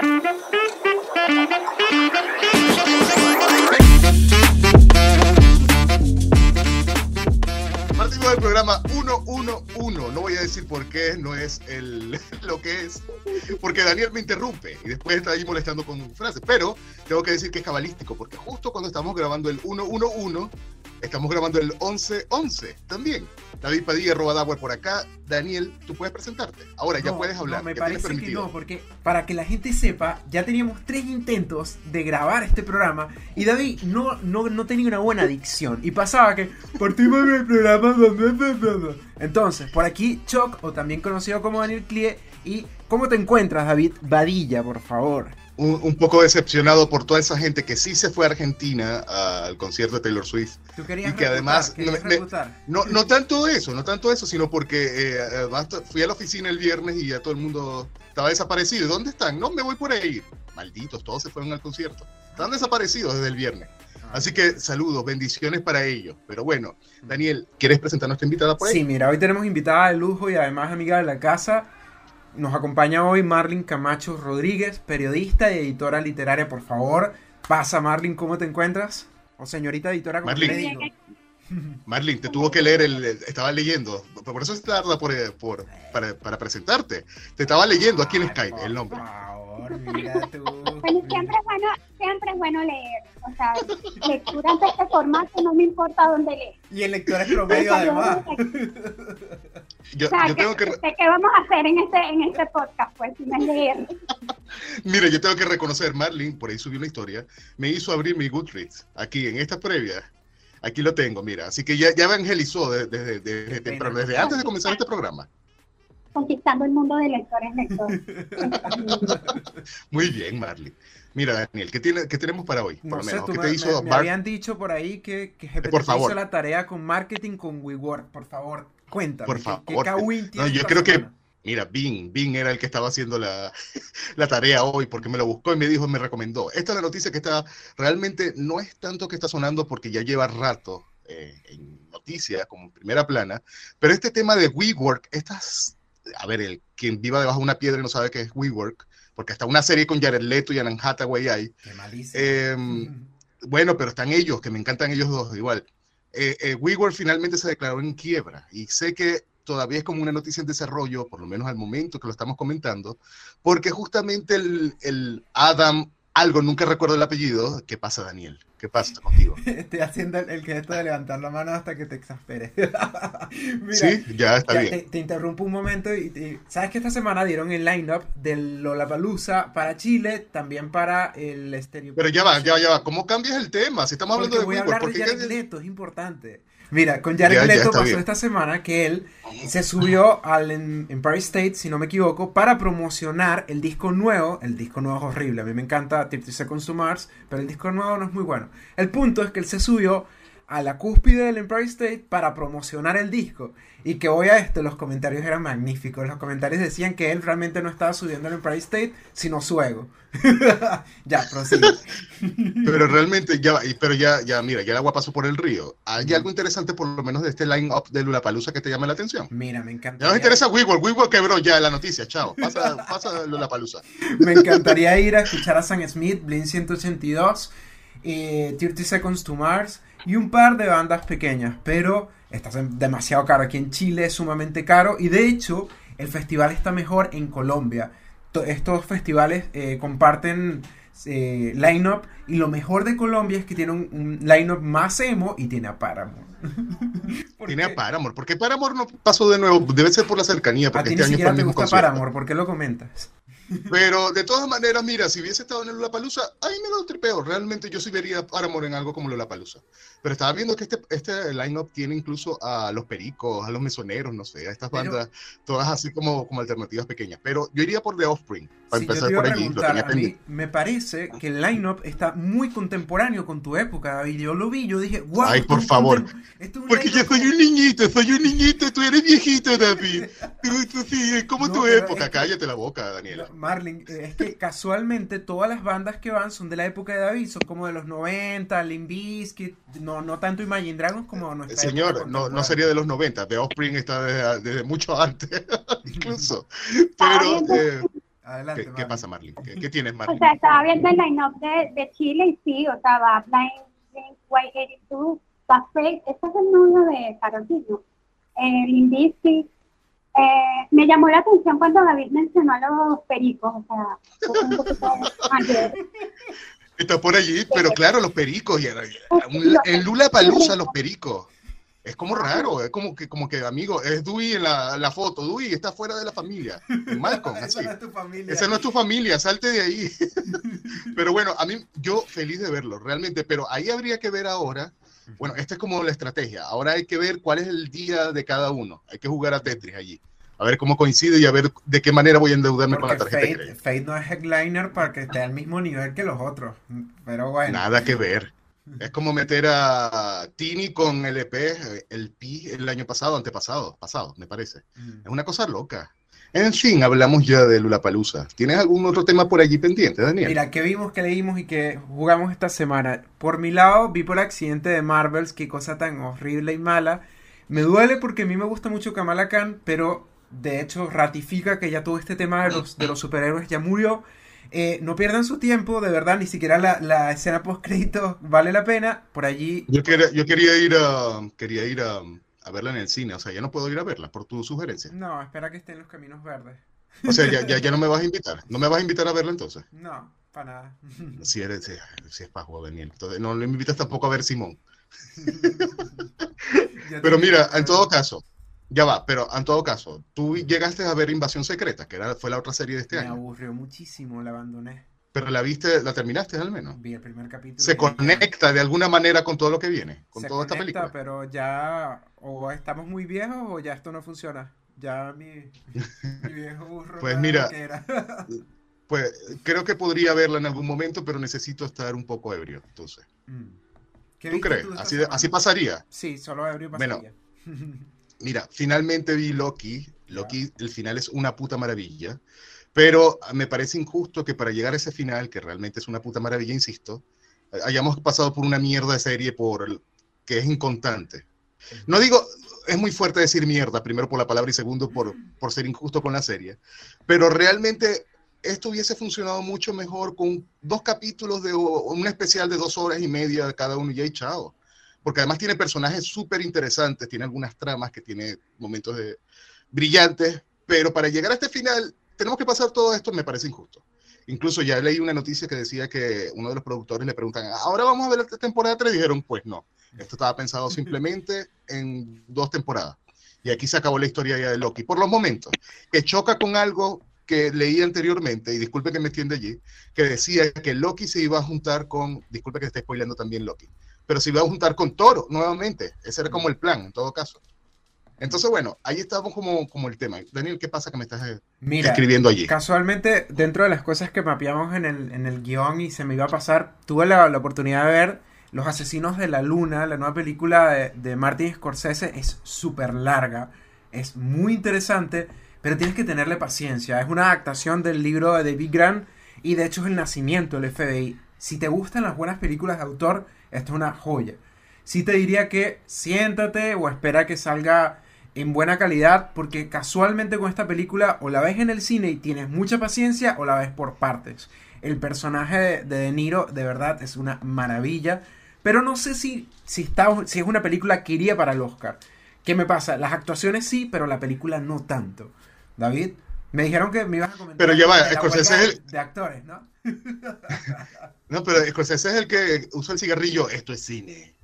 Partimos del programa 111. No voy a decir por qué, no es el, lo que es, porque Daniel me interrumpe y después está ahí molestando con frases. Pero tengo que decir que es cabalístico, porque justo cuando estamos grabando el 111, estamos grabando el 1111 también. David Padilla, Robadagua por acá. Daniel, tú puedes presentarte. Ahora ya No, puedes hablar. No, me ya parece que no, porque para que la gente sepa, ya teníamos tres intentos de grabar este programa y David no, no, no tenía una buena dicción y pasaba que partimos del programa. bla, bla, bla, bla, bla". Entonces, por aquí Choc, o también conocido como Daniel Clie, y ¿cómo te encuentras, David Badilla, por favor? Un, un poco decepcionado por toda esa gente que sí se fue a Argentina al concierto de Taylor Swift. Tú querías Y que además refutar, querías no me-. No, no tanto eso, no tanto eso, sino porque eh, además fui a la oficina el viernes y ya todo el mundo estaba desaparecido. ¿Y ¿Dónde están? No, me voy por ahí. Malditos, todos se fueron al concierto. Están desaparecidos desde el viernes. Así que saludos, bendiciones para ellos. Pero bueno, Daniel, ¿quieres presentar a nuestra invitada por ahí? Sí, mira, hoy tenemos invitada de lujo y además amiga de la casa. Nos acompaña hoy Marlin Camacho Rodríguez, periodista y editora literaria. Por favor, pasa Marlin, ¿cómo te encuentras? O señorita editora, como Marlin. le digo. Marlin, te tuvo que leer, el, estaba leyendo. Por eso se tarda por, eh, por- para, para presentarte. Te estaba leyendo aquí en Skype por el nombre. favor, mira tú. Bueno, siempre es bueno, siempre es bueno leer. O sea, lecturas de este formato, no me importa dónde leer. Y el lector es promedio además. Yo, O sea, yo ¿qué, tengo que, re- ¿qué vamos a hacer en este, en este podcast? Pues si leer. mire, yo tengo que reconocer, Marlin, por ahí subí una historia, me hizo abrir mi Goodreads aquí en esta previa. Aquí lo tengo, mira. Así que ya, ya evangelizó desde, desde, desde temprano, desde antes de comenzar este programa. Conquistando el mundo de lectores, lectores. Muy bien, Marlin. Mira, Daniel, ¿qué, tiene, qué tenemos para hoy? Por No lo sé, menos. tú ¿Qué me, te hizo me- me habían dicho por ahí que, que GPT Por te favor. hizo la tarea con marketing con WeWork. Por favor, cuéntame. Por ¿qué- favor. ¿Qué, Kawin No, yo creo que- semana? Mira, Bing, Bing era el que estaba haciendo la, la tarea hoy porque me lo buscó y me dijo, me recomendó. Esta es la noticia que está, realmente no es tanto que está sonando porque ya lleva rato eh, en noticias como en primera plana, pero este tema de WeWork, estas, a ver, el quien viva debajo de una piedra y no sabe qué es WeWork, porque hasta una serie con Jared Leto y Anne Hathaway hay, Qué eh, bueno, pero están ellos, que me encantan ellos dos igual. Eh, eh, WeWork finalmente se declaró en quiebra y sé que todavía es como una noticia en desarrollo, por lo menos al momento que lo estamos comentando, porque justamente el, el Adam, algo, nunca recuerdo el apellido, ¿qué pasa Daniel? ¿Qué pasa contigo? Estoy haciendo el, el gesto de levantar la mano hasta que te exasperes. Mira, sí, ya está ya, bien. te, te interrumpo un momento y, y- sabes que esta semana dieron el lineup del Lollapalooza para Chile, también para el Estéreo. Pero ya va, ya va, ya va. ¿Cómo cambias el tema? Si estamos hablando Porque de voy a hablar ¿por de Jared Leto, es importante. Mira, con Jared Ya, ya, Leto está pasó bien. esta semana que él se subió al en- Empire State, si no me equivoco, para promocionar el disco nuevo. El disco nuevo es horrible, a mí me encanta 30 Seconds to Mars, pero el disco nuevo no es muy bueno. El punto es que él se subió a la cúspide del Empire State para promocionar el disco. Y que voy a esto, los comentarios eran magníficos. Los comentarios decían que él realmente no estaba subiendo al Empire State, sino su ego. ya, prosigue. Pero realmente ya, pero ya, ya, mira, ya el agua pasó por el río. ¿Hay algo interesante por lo menos de este line-up de Lulapalooza que te llame la atención? Mira, me encanta. Ya nos interesa WeWork, WeWork quebró ya la noticia, chao. Pasa, pasa Lulapalooza. Me encantaría ir a escuchar a Sam Smith, Blink 182, eh, 30 Seconds to Mars y un par de bandas pequeñas, pero está demasiado caro. Aquí en Chile es sumamente caro y de hecho el festival está mejor en Colombia. To- Estos festivales eh, comparten eh, line-up y lo mejor de Colombia es que tiene un, un line-up más emo y tiene a Paramore. Tiene a Paramore. ¿Por qué Paramore no pasó de nuevo? Debe ser por la cercanía, A porque ti este ni año fue el mismo gusta. Paramore, ¿por qué lo comentas? Pero de todas maneras, mira, si hubiese estado en el Lollapalooza, ahí me da un tripeo. Realmente yo sí vería a Paramore en algo como Lollapalooza. Pero estaba viendo que este, este line-up tiene incluso a los Pericos, a los Mesoneros, no sé, a estas Pero- bandas, todas así como, como alternativas pequeñas. Pero yo iría por The Offspring, para Sí, yo empezar te iba por a allí. Lo preguntar, tenía a mí me parece que el line-up está muy contemporáneo con tu época, David. Yo lo vi, yo dije, wow. Ay, por favor. esto es Porque yo soy un niñito, soy un niñito, tú eres viejito, David. Tú, tú sí, es como No, tu época. es que- Cállate la boca, Daniela. No, Marlin, eh, es que casualmente todas las bandas que van son de la época de David, son como de los 90, Limp Bizkit, no, no tanto Imagine Dragons como nuestra época Señor, no, no sería de los 90, The Offspring está desde, desde mucho antes, incluso. Pero, eh, Adelante. ¿Qué, ¿qué pasa, Marlene? ¿Qué, qué tienes, O Marlene? sea, estaba viendo el line-up de, de Chile y sí, o sea, va Blind, Blink, White 82, va Fake, este es el novio de Karol G, ¿no? Eh, Lindisky. Eh, me llamó la atención cuando David mencionó a los pericos, o sea, un poquito mayor. Está por allí, pero claro, los pericos. Y era- era un- en Lula Palusa, los pericos. Es como raro, es como que, como que amigo, es Dewey en la, la foto. Dewey está fuera de la familia. Malcolm, así. Esa no es tu familia. Esa no es tu familia, salte de ahí. Pero bueno, a mí, yo feliz de verlo, realmente. Pero ahí habría que ver ahora. Bueno, esta es como la estrategia. Ahora hay que ver cuál es el día de cada uno. Hay que jugar a Tetris allí. A ver cómo coincide y a ver de qué manera voy a endeudarme con la tarjeta. Fate no es headliner para que esté al mismo nivel que los otros. Pero bueno. Nada que ver. Es como meter a Tini con el EP, eh, el Pi, el año pasado, antepasado, pasado, me parece. Mm. Es una cosa loca. En fin, hablamos ya de Lulapalooza. ¿Tienes algún otro tema por allí pendiente, Daniel? Mira, ¿qué vimos, qué leímos y qué jugamos esta semana? Por mi lado, vi por accidente de Marvels, qué cosa tan horrible y mala. Me duele porque a mí me gusta mucho Kamala Khan, pero de hecho ratifica que ya todo este tema de los, de los superhéroes ya murió. Eh, no pierdan su tiempo, de verdad, ni siquiera la, la escena post créditos vale la pena. Por allí, Yo quería, yo quería ir a quería ir a, a verla en el cine, o sea, ya no puedo ir a verla por tu sugerencia. no, espera que esté en los caminos verdes. O sea, ya, ya, ya no me vas a invitar. No me vas a invitar a verla entonces. No, para nada. Si eres, si, si es pajo, Daniel. Entonces, no le invitas tampoco a ver Simón. Pero mira, en todo caso, ya va, pero en todo caso, tú llegaste a ver Invasión Secreta, que era, fue la otra serie de este Me año. aburrió muchísimo, la abandoné. Pero la viste, la terminaste al menos. Vi el primer capítulo. Se y ya. conecta de alguna manera con todo lo que viene, con Se toda esta conecta, película. pero ya o estamos muy viejos o ya esto no funciona. Ya mi, mi viejo burro Pues mira, era. Pues creo que podría verla en algún momento, pero necesito estar un poco ebrio. Entonces, Mm. ¿Qué ¿tú crees? esta Así, así pasaría. Sí, solo ebrio Bueno, pasaría. Mira, finalmente vi Loki. Loki, el final es una puta maravilla. Pero me parece injusto que para llegar a ese final, que realmente es una puta maravilla, insisto, hayamos pasado por una mierda de serie por que es inconstante. No digo, es muy fuerte decir mierda, primero por la palabra y segundo por, por ser injusto con la serie, pero realmente esto hubiese funcionado mucho mejor con dos capítulos de un especial de dos horas y media cada uno y ya y chao. Porque además tiene personajes súper interesantes, tiene algunas tramas que tiene momentos de, brillantes, pero para llegar a este final tenemos que pasar todo esto, me parece injusto. Incluso ya leí una noticia que decía que uno de los productores le preguntan, ahora vamos a ver la temporada 3, dijeron, pues no, esto estaba pensado simplemente en dos temporadas. Y aquí se acabó la historia ya de Loki. Por los momentos, que choca con algo que leí anteriormente, y disculpe que me extiende allí, que decía que Loki se iba a juntar con, disculpe que esté spoilando también Loki, pero se iba a juntar con Toro nuevamente. Ese era como el plan, en todo caso. Entonces, bueno, ahí estamos como, como el tema. Daniel, ¿qué pasa que me estás eh, Mira, escribiendo allí? casualmente, dentro de las cosas que mapeamos en el, en el guion y se me iba a pasar, tuve la, la oportunidad de ver Los Asesinos de la Luna, la nueva película de, de Martin Scorsese. Es súper larga, es muy interesante, pero tienes que tenerle paciencia. Es una adaptación del libro de David Grant y de hecho es el nacimiento del FBI. Si te gustan las buenas películas de autor, esta es una joya. Sí te diría que siéntate o espera que salga en buena calidad porque casualmente con esta película o la ves en el cine y tienes mucha paciencia o la ves por partes. El personaje de De, de Niro de verdad es una maravilla, pero no sé si, si, está, si es una película que iría para el Oscar. ¿Qué me pasa? Las actuaciones sí, pero la película no tanto. David, me dijeron que me ibas a comentar Pero ya va, Scorsese es el- de actores, ¿no? No, pero Scorsese es el que usa el cigarrillo. Esto es cine.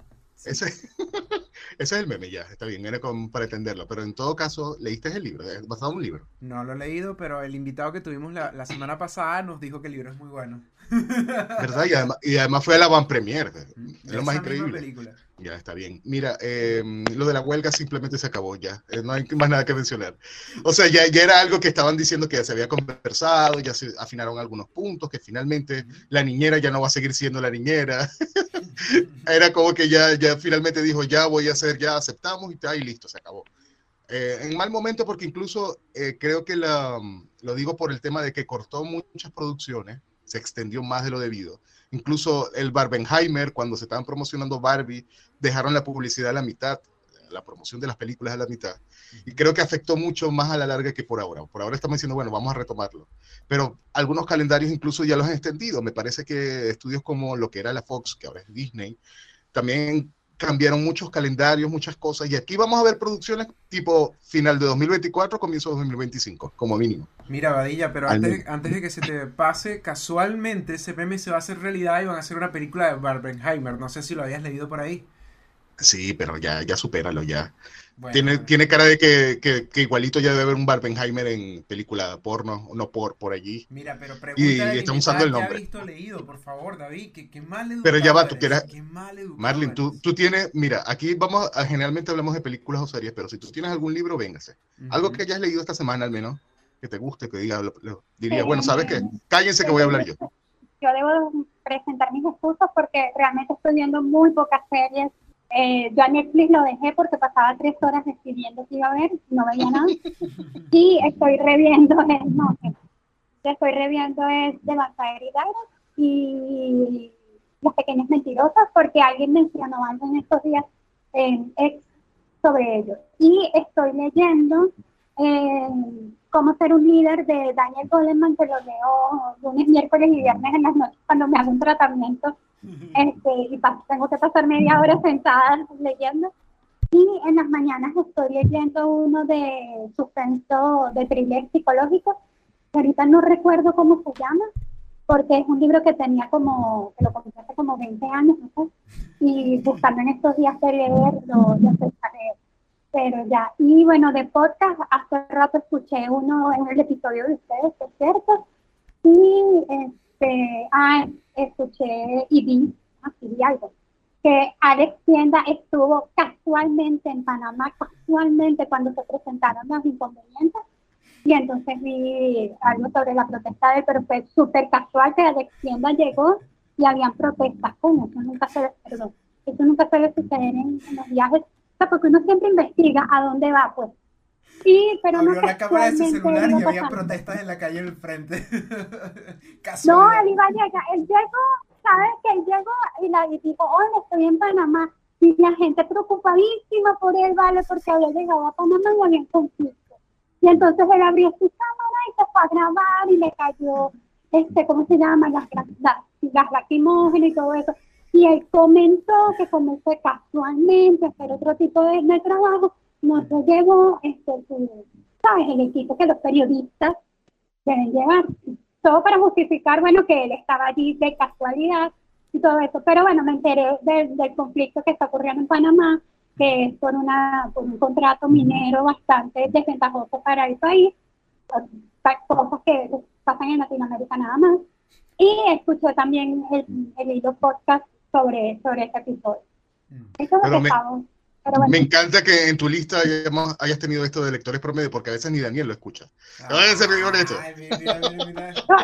Ese, ese es el meme, ya, está bien, era como para entenderlo. Pero en todo caso, leíste el libro, es basado en un libro. No lo he leído, pero el invitado que tuvimos la, la semana pasada nos dijo que el libro es muy bueno. ¿Verdad? Y además, y además fue a la van premier. Es lo más increíble. película. Ya está bien. Mira, eh, lo de la huelga simplemente se acabó ya. Eh, no hay más nada que mencionar. O sea, ya, ya era algo que estaban diciendo que ya se había conversado, ya se afinaron algunos puntos, que finalmente la niñera ya no va a seguir siendo la niñera. era como que ya, ya finalmente dijo, ya voy a hacer, ya aceptamos y, tal, y listo, se acabó. Eh, en mal momento porque incluso eh, creo que la, lo digo por el tema de que cortó muchas producciones, se extendió más de lo debido. Incluso el Barbenheimer, cuando se estaban promocionando Barbie, dejaron la publicidad a la mitad. la promoción de las películas a la mitad. Y creo que afectó mucho más a la larga que por ahora. Por ahora estamos diciendo, bueno, vamos a retomarlo. Pero algunos calendarios incluso ya los han extendido. Me parece que estudios como lo que era la Fox, que ahora es Disney, también cambiaron muchos calendarios, muchas cosas, y aquí vamos a ver producciones tipo final de 2024, comienzo de 2025, como mínimo. Mira, Badilla, pero antes, antes, de que se te pase, casualmente ese meme se va a hacer realidad y van a hacer una película de Barbenheimer, no sé si lo habías leído por ahí. Sí, pero ya, ya supéralo ya tiene, tiene cara de que, que, igualito ya debe haber un Barbenheimer en película porno, no por, por allí. Mira, pero y, estamos usando el nombre. visto leído, por favor, David, que, mal Pero ya va, tú quieras. Marlin, tú, tú tienes, mira, aquí vamos, a, generalmente hablamos de películas o series, pero si tú tienes algún libro, véngase. Algo que hayas leído esta semana al menos, que te guste, que diga, diría, bueno, ¿sabes qué? Cállense que voy a hablar yo. Yo debo presentar mis excusas porque realmente estoy viendo muy pocas series eh, yo a Netflix lo dejé porque pasaba tres horas decidiendo si iba a ver, no veía nada. Y estoy reviendo, no sé, estoy reviendo es de Vampire y Las Pequeñas Mentirosas porque alguien mencionó algo en estos días sobre ellos. Y estoy leyendo eh, Cómo ser un líder de Daniel Goleman, que lo leo lunes, miércoles y viernes en las noches cuando me hago un tratamiento este, y tengo que pasar media hora sentada leyendo. Y en las mañanas estoy leyendo uno de suspenso, de thriller psicológico, que ahorita no recuerdo cómo se llama, porque es un libro que tenía como, que lo comencé hace como 20 años, ¿no? y buscando en estos días de leerlo, ya empecé. Pero ya, y bueno, de podcast, hace rato escuché uno en el episodio de ustedes, es cierto, y este, ah, escuché y vi, así vi algo, que Alex Tienda estuvo casualmente en Panamá, casualmente cuando se presentaron los inconvenientes, y entonces vi algo sobre la protesta de pero fue súper casual que Alex Tienda llegó y habían protestas, ¿cómo? Eso nunca se, perdón, eso nunca suele suceder en, en los viajes, o sea, porque uno siempre investiga a dónde va, pues, Sí, pero Abrió no la cámara de su celular y había protestas en la calle del frente. no, él iba a llegar, él llegó, ¿sabes? Que él llegó y, la, y dijo, hola, estoy en Panamá. Y la gente preocupadísima por él, ¿vale? Porque había llegado a Panamá y había conflicto. Y entonces él abrió su cámara y se fue a grabar y le cayó, este, ¿cómo se llama? Las, las, las lacrimógenas y todo eso. Y él comentó que comenzó casualmente a hacer otro tipo de, de trabajo no se llevó este, ¿sabes? el equipo que los periodistas deben llevar. Todo para justificar, bueno, que él estaba allí de casualidad y todo eso. Pero bueno, me enteré del conflicto que está ocurriendo en Panamá, que es por, una, por un contrato minero bastante desventajoso para el país, cosas que pasan en Latinoamérica nada más. Y escuché también el, el podcast sobre, sobre este episodio. Mm. Eso es lo que me encanta que en tu lista hayas, tenido esto de lectores promedio, porque a veces ni Daniel lo escucha.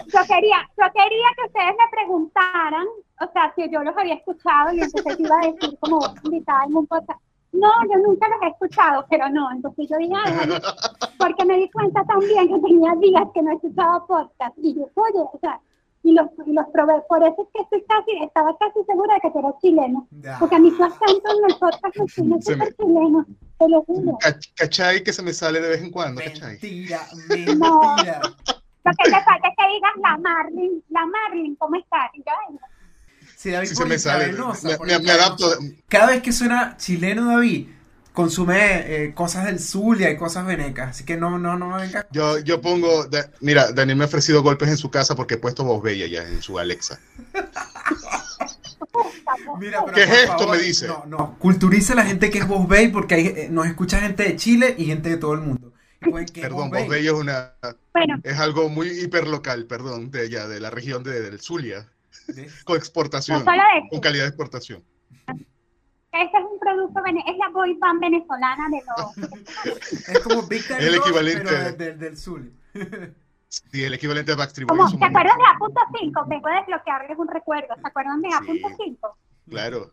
yo, quería, yo quería que ustedes me preguntaran, o sea, si yo los había escuchado y entonces iba a decir como invitada en un podcast. No, yo nunca los he escuchado, pero no. Entonces yo dije, porque me di cuenta también que tenía días que no he escuchado podcast. Y yo, oye, o sea, y los, y los probé. Por eso es que estoy casi, estaba casi segura de que tú eras chileno. Porque a mí tu acento en el podcast no es súper chileno, te lo juro. ¿Cachai que se me sale de vez en cuando? Mentira, mentira. No. Lo que te falta es que digas la Marlin, la Marlin, ¿cómo estás? Y yo, Sí, David, sí se me sale. Me, me, adapto. Cada vez que suena chileno, David, consume eh, cosas del Zulia y cosas venecas, así que no, no, no venga. Yo, yo pongo, mira, Daniel me ha ofrecido golpes en su casa porque he puesto voz bella ya en su Alexa. ¿Qué es esto? me dice. No, no, culturice a la gente que es voz bella porque hay, eh, nos escucha gente de Chile y gente de todo el mundo. Perdón, voz bella es una, es algo muy hiperlocal, perdón, de allá, de la región de, del Zulia, con exportación, con calidad de exportación. Este es un producto, es la boy band venezolana de los... es como Time el equivalente pero del, del sur. Sí, el equivalente de Backstreet Boys. ¿Te acuerdas de A.5? Vengo a desbloquearles un recuerdo. ¿Se acuerdan de A.5? Claro.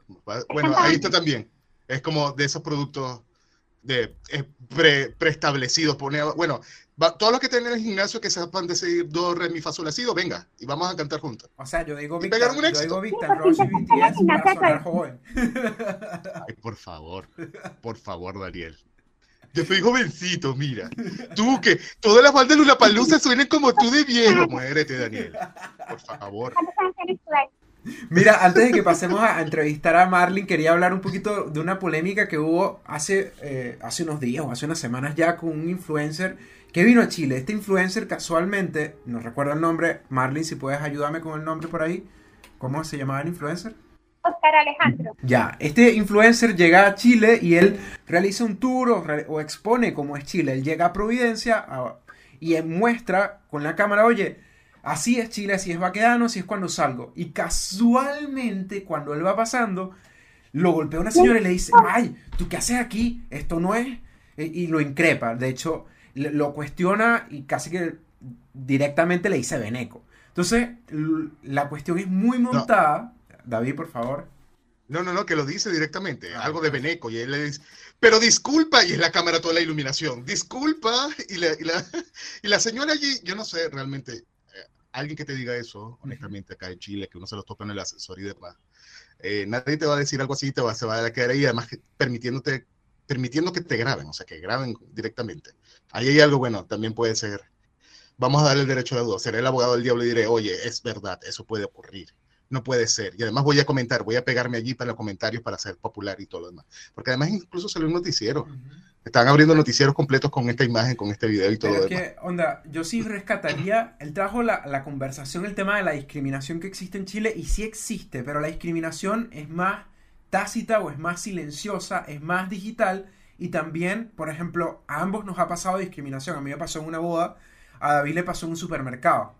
Bueno, ahí está también. Es como de esos productos de, eh, pre, preestablecidos. Pone, bueno, todos los que tienen el gimnasio que sepan decir do, re, mi, fa, sol, sido, venga, y vamos a cantar juntos. O sea, yo digo Victor, yo digo Victor, Ross y BTS para sonar joven. Ay, por favor, por favor, Daniel. Yo soy jovencito, mira. Tú que todas las bandas de Luna Palusa suenen como tú de viejo. Muérete, Daniel. Por favor. Mira, antes de que pasemos a, entrevistar a Marlin, quería hablar un poquito de una polémica que hubo hace, eh, hace unos días o hace unas semanas ya con un influencer que vino a Chile. Este influencer casualmente, no recuerdo el nombre, Marlin, si puedes ayudarme con el nombre por ahí. ¿Cómo se llamaba el influencer? Oscar Alejandro. Ya, este influencer llega a Chile y él realiza un tour o, expone cómo es Chile. Él llega a Providencia y muestra con la cámara, oye, así es Chile, así es Baquedano, así es cuando salgo. Y casualmente, cuando él va pasando, lo golpea una señora y le dice, ay, ¿tú qué haces aquí? Esto no es... E, y lo increpa. De hecho, lo cuestiona y casi que directamente le dice Beneco. Entonces, la cuestión es muy montada. David, por favor. No, no, no, que lo dice directamente, ah, algo de Beneco, y él le dice, pero disculpa, y es la cámara toda la iluminación, disculpa, y la, y la, señora allí, yo no sé realmente, alguien que te diga eso, honestamente, acá en Chile, que uno se lo toca en el asesor y demás, eh, nadie te va a decir algo así, te va, se va a quedar ahí, además permitiéndote, permitiendo que te graben, o sea, que graben directamente. Ahí hay algo bueno, también puede ser, vamos a darle el derecho de duda, seré el abogado del diablo y diré, oye, es verdad, eso puede ocurrir no puede ser. Y además voy a comentar, voy a pegarme allí para los comentarios para ser popular y todo lo demás. Porque además incluso salió un noticiero. Están abriendo noticieros completos con esta imagen, con este video y todo demás. Que, onda, yo sí rescataría, él trajo la, la, conversación, el tema de la discriminación que existe en Chile, y sí existe, pero la discriminación es más tácita o es más silenciosa, es más digital, y también, por ejemplo, a ambos nos ha pasado discriminación. A mí me pasó en una boda, a David le pasó en un supermercado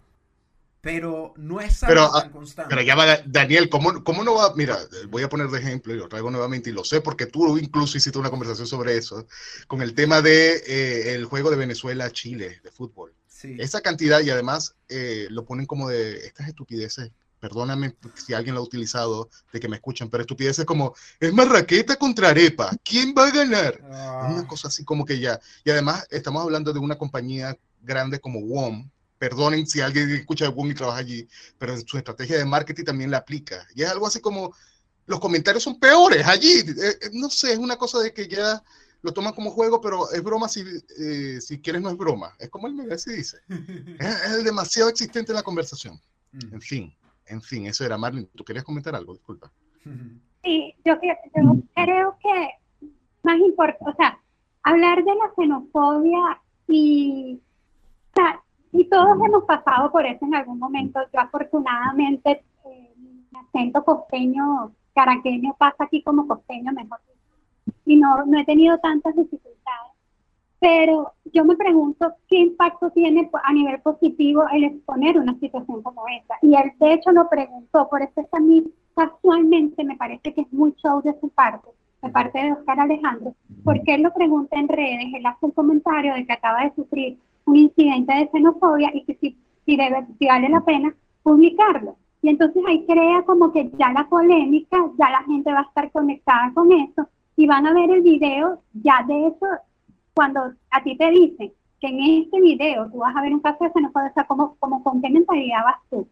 pero no es algo pero, tan constante. Pero ya va, Daniel, ¿cómo, ¿cómo, no va? Mira, voy a poner de ejemplo y lo traigo nuevamente y lo sé porque tú incluso hiciste una conversación sobre eso, con el tema de eh, el juego de Venezuela-Chile de fútbol. Sí. Esa cantidad y además eh, lo ponen como de estas estupideces. Perdóname si alguien lo ha utilizado, de que me escuchan, pero estupideces como, es marraqueta contra arepa, ¿quién va a ganar? Ah. Una cosa así como que ya. Y además estamos hablando de una compañía grande como WOM, perdonen si alguien escucha de Boom y trabaja allí, pero su estrategia de marketing también la aplica. Y es algo así como, los comentarios son peores allí. Eh, eh, no sé, es una cosa de que ya lo toman como juego, pero es broma si, eh, si quieres, no es broma. Es como el Messi dice. es, demasiado existente en la conversación. Mm. En fin, en fin, eso era Marlene. ¿Tú querías comentar algo? Disculpa. Sí, yo, yo creo que más importante, o sea, hablar de la xenofobia y, o sea, y todos hemos pasado por eso en algún momento. Yo afortunadamente, eh, mi acento costeño, caraqueño, pasa aquí como costeño mejor. Y no, no he tenido tantas dificultades. Pero yo me pregunto qué impacto tiene a nivel positivo el exponer una situación como esta. Y él de hecho lo preguntó, por eso es a mí casualmente me parece que es muy show de su parte, de parte de Oscar Alejandro, porque él lo pregunta en redes, él hace un comentario de que acaba de sufrir un incidente de xenofobia y que si, si, debe, si vale la pena publicarlo. Y entonces ahí crea como que ya la polémica, ya la gente va a estar conectada con eso y van a ver el video ya de eso cuando a ti te dicen que en este video tú vas a ver un caso de xenofobia, o sea, como, como con qué mentalidad vas tú.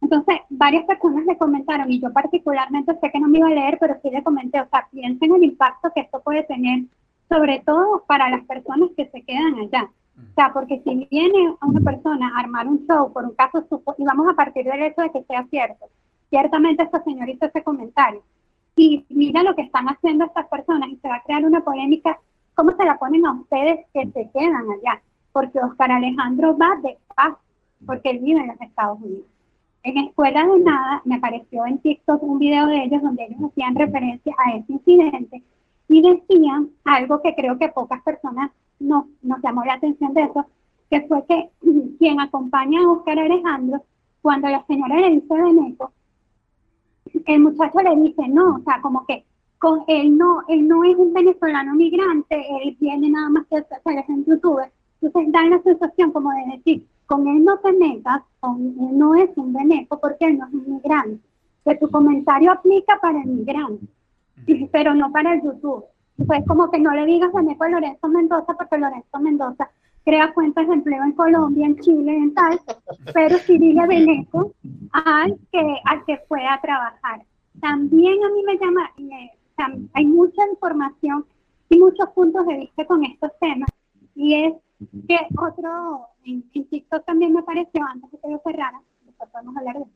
Entonces, varias personas le comentaron, y yo particularmente sé que no me iba a leer, pero sí le comenté, o sea, piensen en el impacto que esto puede tener, sobre todo para las personas que se quedan allá. O sea, porque si viene a una persona a armar un show por un caso, y vamos a partir del hecho de que sea cierto, ciertamente esta señora hizo ese comentario, y mira lo que están haciendo estas personas y se va a crear una polémica, ¿cómo se la ponen a ustedes que se quedan allá? Porque Oscar Alejandro va de paz, porque él vive en los Estados Unidos. En Escuela de Nada me apareció en TikTok un video de ellos donde ellos hacían referencia a ese incidente y decían algo que creo que pocas personas nos, nos llamó la atención de eso, que fue que quien acompaña a Oscar Alejandro, cuando la señora le dice Beneco, el muchacho le dice no, o sea, como que con él no, él no es un venezolano migrante, él viene nada más que hacer en YouTube. Entonces dan la sensación como de decir, con él no te metas, con él no es un veneco porque él no es un migrante. Que tu comentario aplica para el migrante, pero no para el YouTube. Pues como que no le digas Beneco a Lorenzo Mendoza porque Lorenzo Mendoza crea fuentes de empleo en Colombia, en Chile, en tal, pero sí dile Beneco al que, al que fue a trabajar. También a mí me llama, hay mucha información y muchos puntos de vista con estos temas, y es que otro, en, TikTok también me apareció, antes de que lo cerrara, podemos hablar de eso,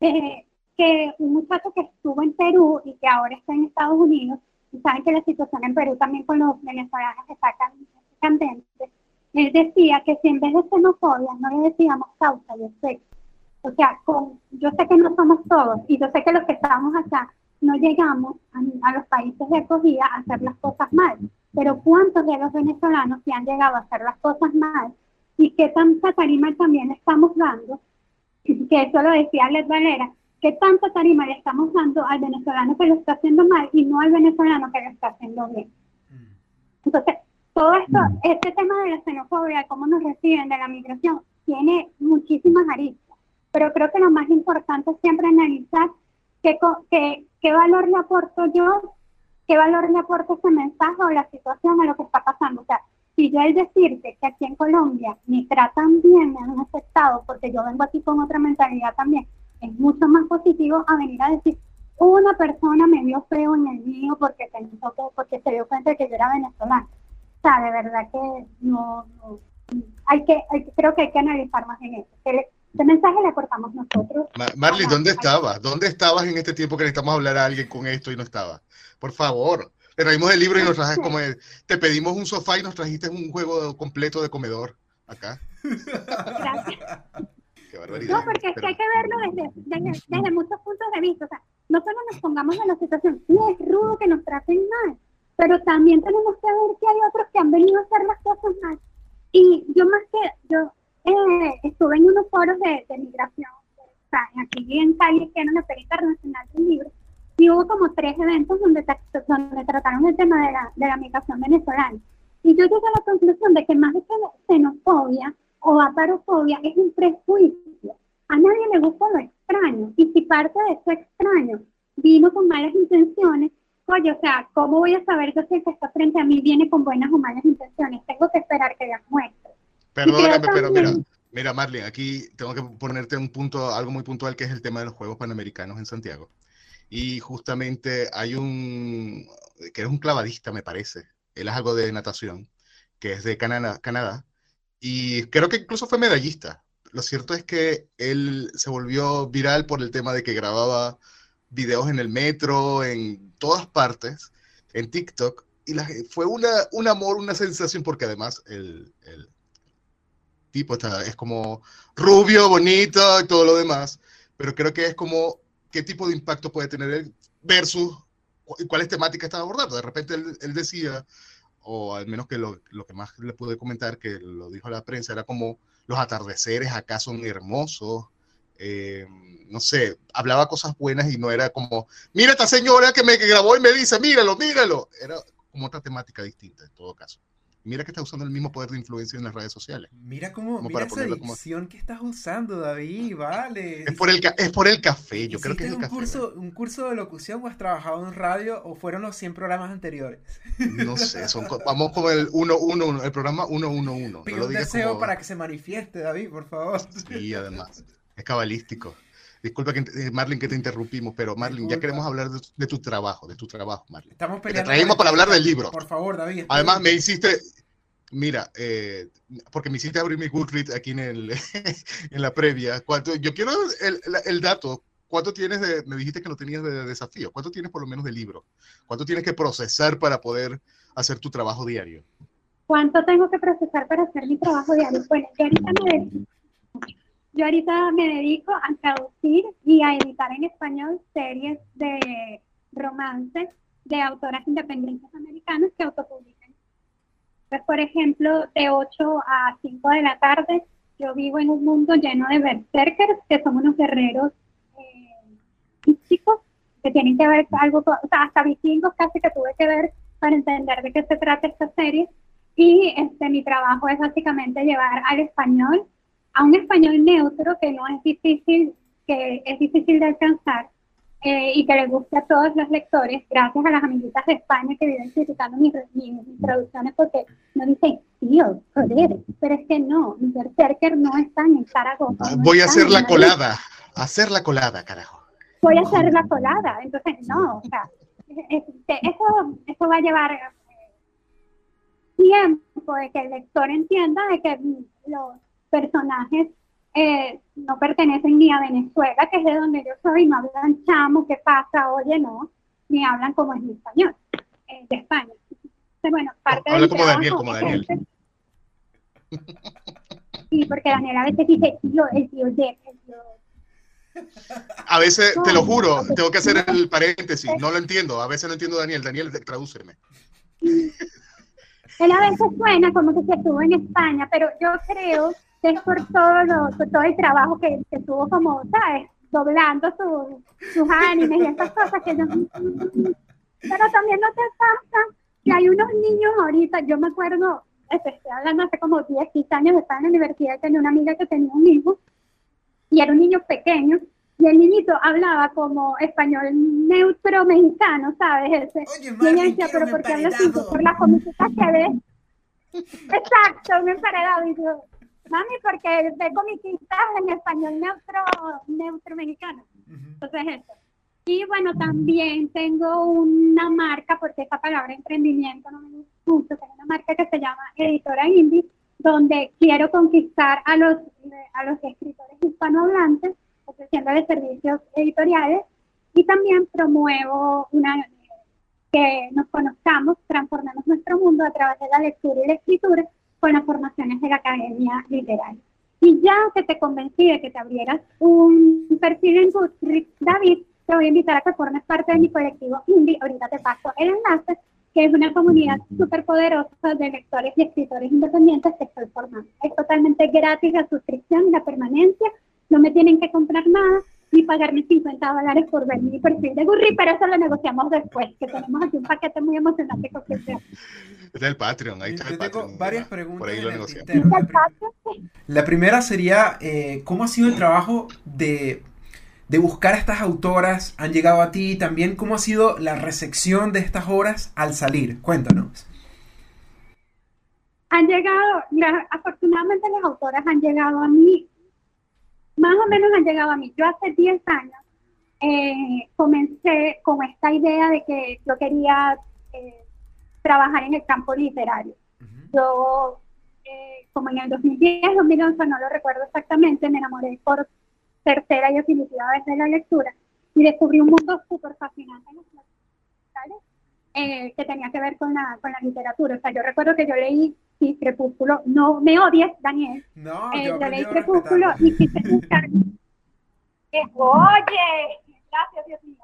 eh, que un muchacho que estuvo en Perú y que ahora está en Estados Unidos, saben que la situación en Perú también con los venezolanos está candente, él decía que si en vez de xenofobia no le decíamos causa y efecto, o sea, con, yo sé que no somos todos y yo sé que los que estamos acá no llegamos a, los países de acogida a hacer las cosas mal, pero ¿cuántos de los venezolanos que han llegado a hacer las cosas mal y qué tanta tarima también estamos dando? Que eso lo decía Led Valera, ¿qué tanta tarima le estamos dando al venezolano que lo está haciendo mal y no al venezolano que lo está haciendo bien? Mm. Entonces, todo esto, mm. este tema de la xenofobia, cómo nos reciben, de la migración, tiene muchísimas aristas, pero creo que lo más importante es siempre analizar qué, qué, qué valor le aporto yo, qué valor le aporta ese mensaje o la situación a lo que está pasando. O sea, si yo al decirte que aquí en Colombia me tratan bien, me han aceptado, porque yo vengo aquí con otra mentalidad también, es mucho más positivo a venir a decir, una persona me vio feo en el mío porque pensó que, porque se dio cuenta de que yo era venezolana. O sea, de verdad que no, hay que, creo que hay que analizar más en eso. ¿Qué mensaje le aportamos nosotros? Marley, ¿dónde estabas? ¿Dónde estabas en este tiempo que necesitamos hablar a alguien con esto y no estaba? Por favor, te traímos el libro y nos trajiste como te pedimos un sofá y nos trajiste un juego completo de comedor acá. Gracias. Qué barbaridad. No, porque es que hay que verlo desde, desde, muchos puntos de vista. O sea, no solo nos pongamos en la situación, sí es rudo que nos traten mal, pero también tenemos que ver que hay otros que han venido a hacer las cosas mal. Y yo más que, yo eh, estuve en unos foros de, migración, o sea, aquí en Cali, que era una feria internacional del libro, y hubo como tres eventos donde, donde trataron el tema de la, de la migración venezolana. Y yo llegué a la conclusión de que más que xenofobia o aparofobia es un prejuicio. A nadie le gusta lo extraño. Y si parte de eso extraño vino con malas intenciones, oye, o sea, ¿cómo voy a saber yo si el que está frente a mí viene con buenas o malas intenciones? Tengo que esperar que las muestre. Perdóname, pero mira, mira, Marlene, aquí tengo que ponerte un punto, algo muy puntual, que es el tema de los Juegos Panamericanos en Santiago. Y justamente hay un, que es un clavadista, me parece. Él es algo de natación, que es de Canadá, Canadá. Y creo que incluso fue medallista. Lo cierto es que él se volvió viral por el tema de que grababa videos en el metro, en todas partes, en TikTok, y la, fue una, un amor, una sensación, porque además el, el tipo está, es como rubio, bonito y todo lo demás, pero creo que es como qué tipo de impacto puede tener él versus cuáles temáticas está abordando. De repente él, él decía, o al menos que lo, lo, que más le pude comentar, que lo dijo la prensa, era como los atardeceres acá son hermosos, eh, no sé, hablaba cosas buenas y no era como, mira esta señora que me grabó y me dice, míralo, míralo. Era como otra temática distinta en todo caso. Mira que está usando el mismo poder de influencia en las redes sociales. Mira cómo, mira esa edición que estás usando, David, vale. Es por el, es por el café, yo creo que es el un café. Curso, ¿Un curso de locución o has trabajado en radio o fueron los 100 programas anteriores? No sé, son, vamos con el 111, el programa 111. Pido no un deseo para que se manifieste, David, por favor. Sí, además. Es cabalístico. Disculpa, que, eh, Marlin, que te interrumpimos, pero Marlin, ya queremos hablar de, tu trabajo, de tu trabajo, Marlin. Estamos peleando. Te traemos para hablar del libro. Por favor, David. Además, me hiciste, mira, eh, porque me hiciste abrir mi Goodreads aquí en, el, en la previa. ¿Cuánto, yo quiero el, el, dato. ¿Cuánto tienes de, me dijiste que lo tenías de, desafío? ¿Cuánto tienes por lo menos de libro? ¿Cuánto tienes que procesar para poder hacer tu trabajo diario? ¿Cuánto tengo que procesar para hacer mi trabajo diario? Bueno, yo ahorita me yo ahorita me dedico a traducir y a editar en español series de romance de autoras independientes americanas que autopublican. Pues, por ejemplo, de 8 a 5 de la tarde, yo vivo en un mundo lleno de berserkers, que son unos guerreros eh, físicos, que tienen que ver algo, o sea, hasta vikingos casi que tuve que ver para entender de qué se trata esta serie. Y este, mi trabajo es básicamente llevar al español a un español neutro que no es difícil, que es difícil de alcanzar, eh, y que le guste a todos los lectores, gracias a las amiguitas de España que viven criticando mis, mis, traducciones porque no dicen, tío, joder, pero es que no, berserker no están en Zaragoza. Ah, voy a hacer la colada, hacer la colada, carajo. Voy a hacer la colada, entonces no, o sea, este, eso, eso va a llevar eh, tiempo de que el lector entienda de que los personajes eh, no pertenecen ni a Venezuela, que es de donde yo soy, no hablan chamo, ¿qué pasa? Oye, no, ni hablan como en español, eh, de España. Entonces, bueno, parte Habla como Daniel, como Daniel. Sí, porque Daniel a veces dice, tío, el tío Jeff, el tío a veces, te lo juro, tengo que hacer el paréntesis, no lo entiendo, a veces no entiendo Daniel, Daniel, tradúceme. Él a veces suena como que se estuvo en España, pero yo creo es por todo, lo, todo el trabajo que, que tuvo como, ¿sabes? Doblando sus animes y esas cosas que yo... Pero también no te pasa que hay unos niños ahorita, yo me acuerdo, este, estoy hablando hace como 10, 15 años, estaba en la universidad, tenía una amiga que tenía un hijo, y era un niño pequeño, y el niñito hablaba como español neutro mexicano, ¿sabes? Ese. Oye, y ella decía, pero ¿por qué hablas así? Por las comiquitas que ves. Exacto, un emparedado. Y yo, Mami, porque ve comiquitas en español neutro, neutro mexicano. Entonces eso. Y bueno, también tengo una marca, porque esa palabra emprendimiento no me gusta tengo una marca que se llama Editora Indie, donde quiero conquistar a los, a los escritores hispanohablantes, ofreciéndoles servicios editoriales, y también promuevo una que nos conozcamos, transformemos nuestro mundo a través de la lectura y la escritura, con las formaciones de la Academia Literaria. Y ya que te convencí de que te abrieras un perfil en Goodreads, David, te voy a invitar a que formes parte de mi colectivo Indie. Ahorita te paso el enlace, que es una comunidad súper poderosa de lectores y escritores independientes que estoy formando. Es totalmente gratis la suscripción y la permanencia. No me tienen que comprar nada ni pagarme 50 dólares por ver mi perfil de Gurri, pero eso lo negociamos después, que tenemos aquí un paquete muy emocionante con que Es el Patreon, ahí está el tengo Patreon. varias preguntas. Por ahí lo La primera sería, eh, ¿cómo ha sido el trabajo de, de buscar a estas autoras? ¿Han llegado a ti? También, ¿cómo ha sido la recepción de estas obras al salir? Cuéntanos. Han llegado, afortunadamente las autoras han llegado a mí más o menos han llegado a mí. Yo hace 10 años eh, comencé con esta idea de que yo quería eh, trabajar en el campo literario. Yo, eh, como en el 2010, 2011, no lo recuerdo exactamente, me enamoré por tercera y definitiva vez de la lectura y descubrí un mundo súper fascinante eh, que tenía que ver con la, con la literatura. O sea, yo recuerdo que yo leí sí, Crepúsculo, no me odies, Daniel. No, eh, yo, leí Crepúsculo y quise buscar. Eh, oye, gracias, Dios mío.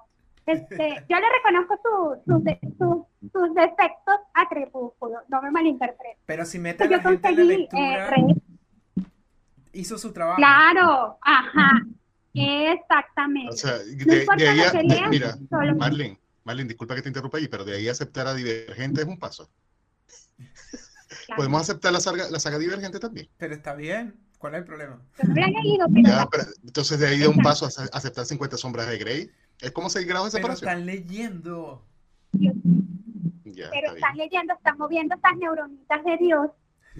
Este, yo le reconozco sus defectos a Crepúsculo, no me malinterprete. Pero si mete la gente en la lectura, eh, hizo su trabajo. Claro, ajá, exactamente. O sea, de, de ahí mira, Marlene, Marlene, disculpa que te interrumpa ahí, pero de ahí aceptar a Divergente es un paso. Podemos aceptar la saga, la saga Divergente también. Pero está bien. ¿Cuál es el problema? entonces de ahí de un paso a aceptar 50 sombras de Grey. Es como 6 grados de separación. Pero están leyendo. pero están leyendo, están moviendo estas neuronitas de Dios.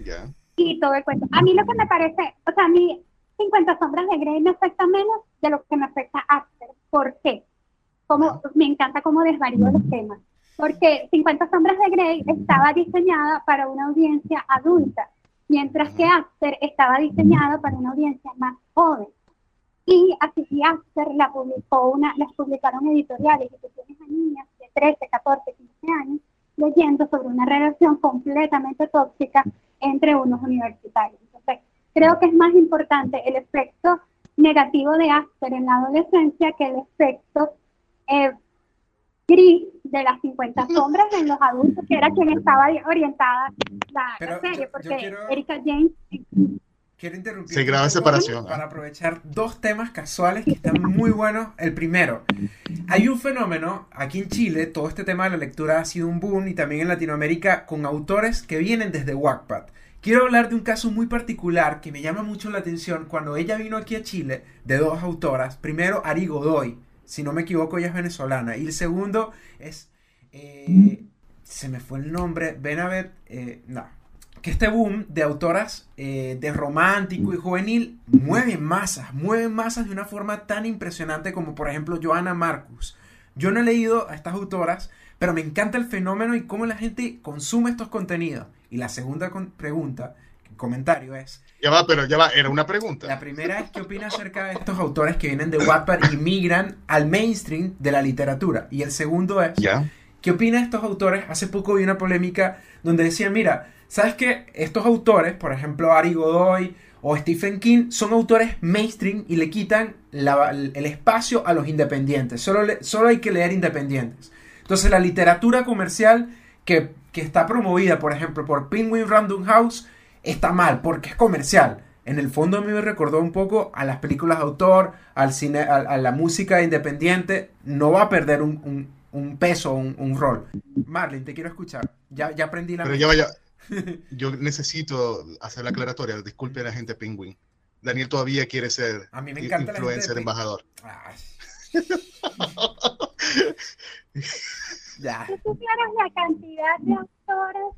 Ya. Y todo el cuento. A mí lo que me parece, o sea, a mí 50 sombras de Grey me afecta menos de lo que me afecta After. ¿Por qué? Como, me encanta cómo desvarío los temas porque 50 sombras de Grey estaba diseñada para una audiencia adulta, mientras que After estaba diseñada para una audiencia más joven. Y así After la publicó una, las publicaron editoriales y tú tienes a niñas de 13, 14, 15 años leyendo sobre una relación completamente tóxica entre unos universitarios. Entonces, creo que es más importante el efecto negativo de After en la adolescencia que el efecto eh, gris de las 50 sombras en los adultos, que era quien estaba orientada la, serie, porque Erika James... Quiero interrumpir. Se graba separación. Para aprovechar dos temas casuales que están muy buenos. El primero, hay un fenómeno aquí en Chile, todo este tema de la lectura ha sido un boom y también en Latinoamérica con autores que vienen desde Wattpad. Quiero hablar de un caso muy particular que me llama mucho la atención cuando ella vino aquí a Chile de dos autoras. Primero, Ari Godoy, Si no me equivoco, ella es venezolana. Y el segundo es... Eh, se me fue el nombre. Benavent... Eh, no. Que este boom de autoras eh, de romántico y juvenil mueve masas, mueve masas de una forma tan impresionante como por ejemplo Joana Marcus. Yo no he leído a estas autoras, pero me encanta el fenómeno y cómo la gente consume estos contenidos. Y la segunda pregunta, comentario es... Ya va, pero ya va, era una pregunta. La primera es, ¿qué opinas acerca de estos autores que vienen de Wattpad y migran al mainstream de la literatura? Y el segundo es, ¿Ya? ¿qué opinas de estos autores? Hace poco vi una polémica donde decían, mira, ¿sabes qué? Estos autores, por ejemplo, Ari Godoy o Stephen King, son autores mainstream y le quitan el espacio a los independientes. Solo, solo hay que leer independientes. Entonces la literatura comercial que, que está promovida, por ejemplo, por Penguin Random House, está mal porque es comercial. En el fondo a mí me recordó un poco a las películas de autor, al cine, a, la música independiente. No va a perder un, un, peso, un, un, rol. Marlene, te quiero escuchar. Ya, ya aprendí la... Pero ya vaya. Yo necesito hacer la aclaratoria. Disculpe a la gente Penguin. Daniel todavía quiere ser a mí me encanta influencer, embajador. ya. ¿Tú supieras la cantidad de autores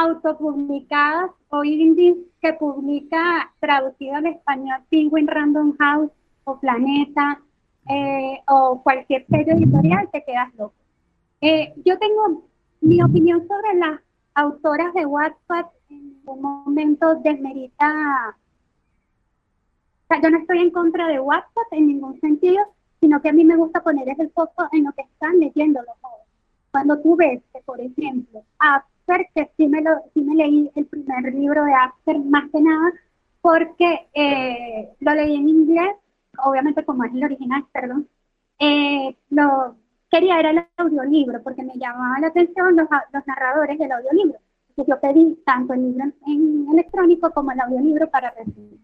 autopublicadas hoy que publica traducido al español Penguin Random House o Planeta eh, o cualquier sello editorial, te quedas loco. Eh, yo tengo mi opinión sobre las autoras de WhatsApp en ningún momento desmerita. yo no estoy en contra de WhatsApp en ningún sentido, sino que a mí me gusta poner el foco en lo que están leyendo los jóvenes. Cuando tú ves que, por ejemplo, a que sí me, lo, sí me leí el primer libro de After más que nada, porque eh, lo leí en inglés, obviamente como es el original, perdón, eh, lo quería era el audiolibro, porque me llamaba la atención los, los narradores del audiolibro. Entonces yo pedí tanto el libro en, electrónico como el audiolibro para recibir.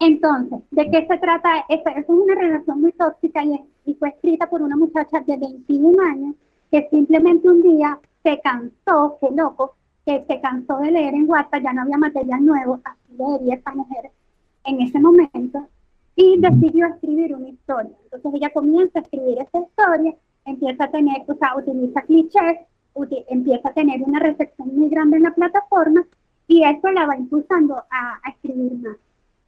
Entonces, ¿de qué se trata? Esta es una relación muy tóxica y, y fue escrita por una muchacha de 21 años que simplemente un día se cansó, qué loco, que se cansó de leer en WhatsApp, ya no había material nuevo, así leería esta mujer en ese momento, y decidió escribir una historia. Entonces ella comienza a escribir esa historia, empieza a tener, o sea, utiliza clichés, empieza a tener una recepción muy grande en la plataforma, y eso la va impulsando a, escribir más.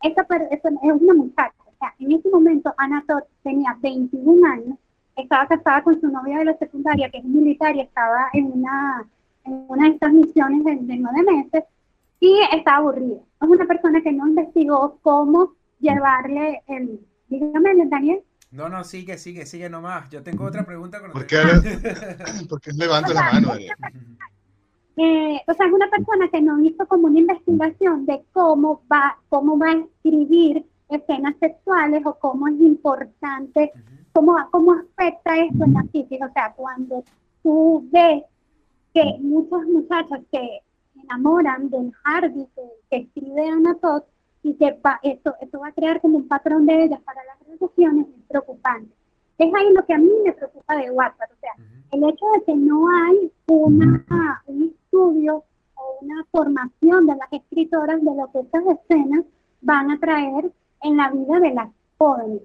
Esa, es una muchacha, o sea, en ese momento Ana tenía 21 años, estaba casada con su novia de la secundaria, que es militar, y estaba en una, en una de estas misiones de, nueve meses, y estaba aburrida. Es una persona que no investigó cómo llevarle el... Dígame, Daniel. No, no, sigue, sigue, sigue nomás. Yo tengo otra pregunta. Con ¿Por, qué, porque levanto la mano? Eh, o sea, es una persona que no hizo como una investigación de cómo va, cómo va a escribir escenas sexuales o cómo es importante ¿Cómo, ¿Cómo afecta esto en la psiquis? O sea, cuando tú ves que muchos muchachos que se enamoran del Harvey que, escribe Ana Todd y que esto, esto va a crear como un patrón de ellas para las relaciones es preocupante. Es ahí lo que a mí me preocupa de WhatsApp. O sea, el hecho de que no hay una, un estudio o una formación de las escritoras de lo que estas escenas van a traer en la vida de las